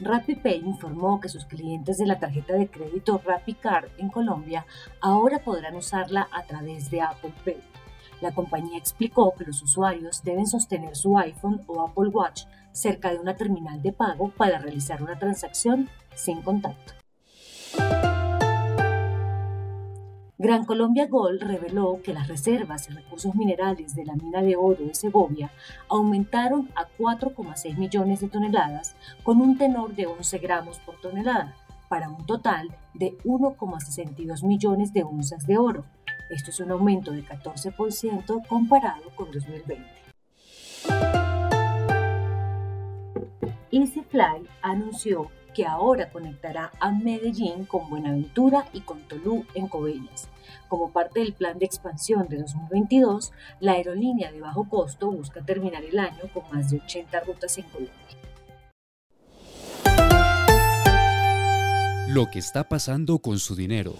RappiPay informó que sus clientes de la tarjeta de crédito RappiCard en Colombia ahora podrán usarla a través de Apple Pay. La compañía explicó que los usuarios deben sostener su iPhone o Apple Watch cerca de una terminal de pago para realizar una transacción sin contacto. Gran Colombia Gold reveló que las reservas y recursos minerales de la mina de oro de Segovia aumentaron a 4,6 millones de toneladas con un tenor de 11 gramos por tonelada, para un total de 1,62 millones de onzas de oro. Esto es un aumento de 14% comparado con 2020. EasyFly anunció que ahora conectará a Medellín con Buenaventura y con Tolú en Coveñas. Como parte del plan de expansión de 2022, la aerolínea de bajo costo busca terminar el año con más de 80 rutas en Colombia. Lo que está pasando con su dinero.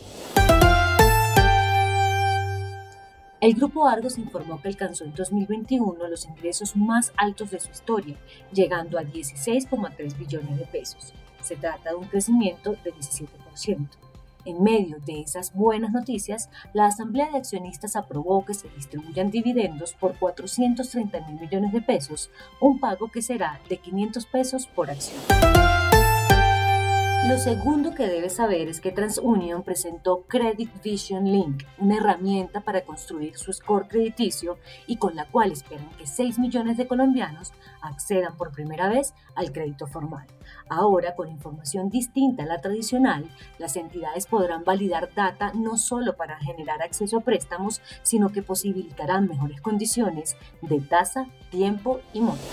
El Grupo Argos informó que alcanzó en 2021 los ingresos más altos de su historia, llegando a 16,3 billones de pesos. Se trata de un crecimiento de 17%. En medio de esas buenas noticias, la Asamblea de Accionistas aprobó que se distribuyan dividendos por 430 mil millones de pesos, un pago que será de 500 pesos por acción. Lo segundo que debes saber es que TransUnion presentó Credit Vision Link, una herramienta para construir su score crediticio y con la cual esperan que 6 millones de colombianos accedan por primera vez al crédito formal. Ahora, con información distinta a la tradicional, las entidades podrán validar data no solo para generar acceso a préstamos, sino que posibilitarán mejores condiciones de tasa, tiempo y monto.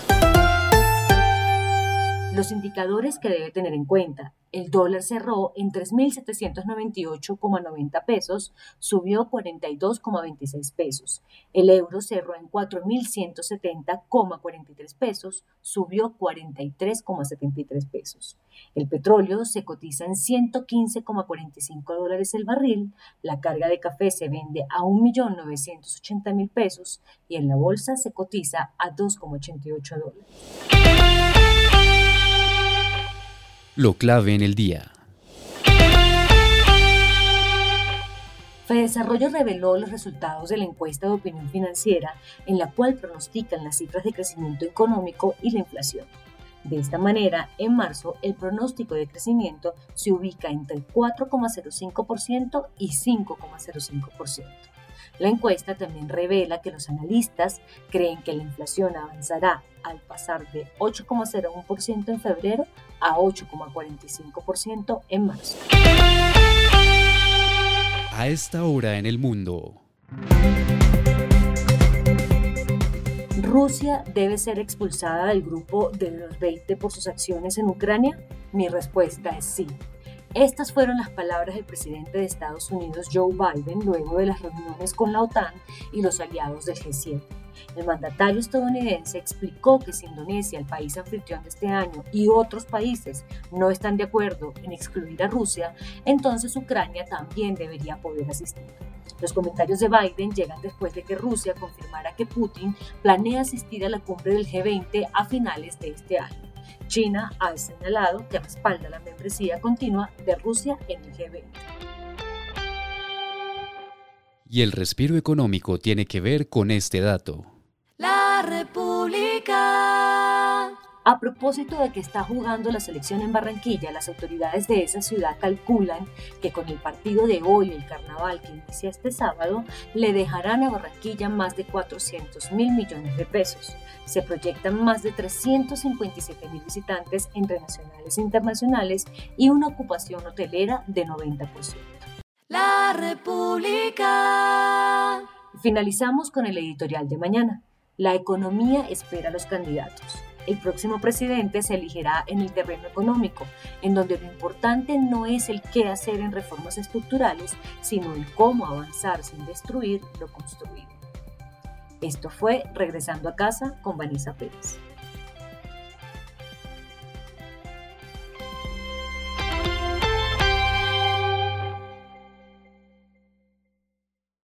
Los indicadores que debe tener en cuenta. El dólar cerró en 3.798,90 pesos, subió 42,26 pesos. El euro cerró en 4.170,43 pesos, subió 43,73 pesos. El petróleo se cotiza en 115,45 dólares el barril, la carga de café se vende a 1.980.000 pesos y en la bolsa se cotiza a 2,88 dólares. Lo clave en el día. Fedesarrollo reveló los resultados de la encuesta de opinión financiera en la cual pronostican las cifras de crecimiento económico y la inflación. De esta manera, en marzo, el pronóstico de crecimiento se ubica entre 4,05% y 5,05%. La encuesta también revela que los analistas creen que la inflación avanzará al pasar de 8,01% en febrero a 8,45% en marzo. A esta hora en el mundo. ¿Rusia debe ser expulsada del grupo de los 20 por sus acciones en Ucrania? Mi respuesta es sí. Estas fueron las palabras del presidente de Estados Unidos, Joe Biden, luego de las reuniones con la OTAN y los aliados del G7. El mandatario estadounidense explicó que si Indonesia, el país anfitrión de este año, y otros países no están de acuerdo en excluir a Rusia, entonces Ucrania también debería poder asistir. Los comentarios de Biden llegan después de que Rusia confirmara que Putin planea asistir a la cumbre del G20 a finales de este año. China ha señalado que respalda la membresía continua de Rusia en el G20. Y el respiro económico tiene que ver con este dato. La República. A propósito de que está jugando la selección en Barranquilla, las autoridades de esa ciudad calculan que con el partido de hoy, el carnaval que inicia este sábado, le dejarán a Barranquilla más de 400 mil millones de pesos. Se proyectan más de 357 mil visitantes entre nacionales e internacionales y una ocupación hotelera de 90%. La República. Finalizamos con el editorial de mañana. La economía espera a los candidatos. El próximo presidente se elegirá en el terreno económico, en donde lo importante no es el qué hacer en reformas estructurales, sino el cómo avanzar sin destruir lo construido. Esto fue Regresando a casa con Vanessa Pérez.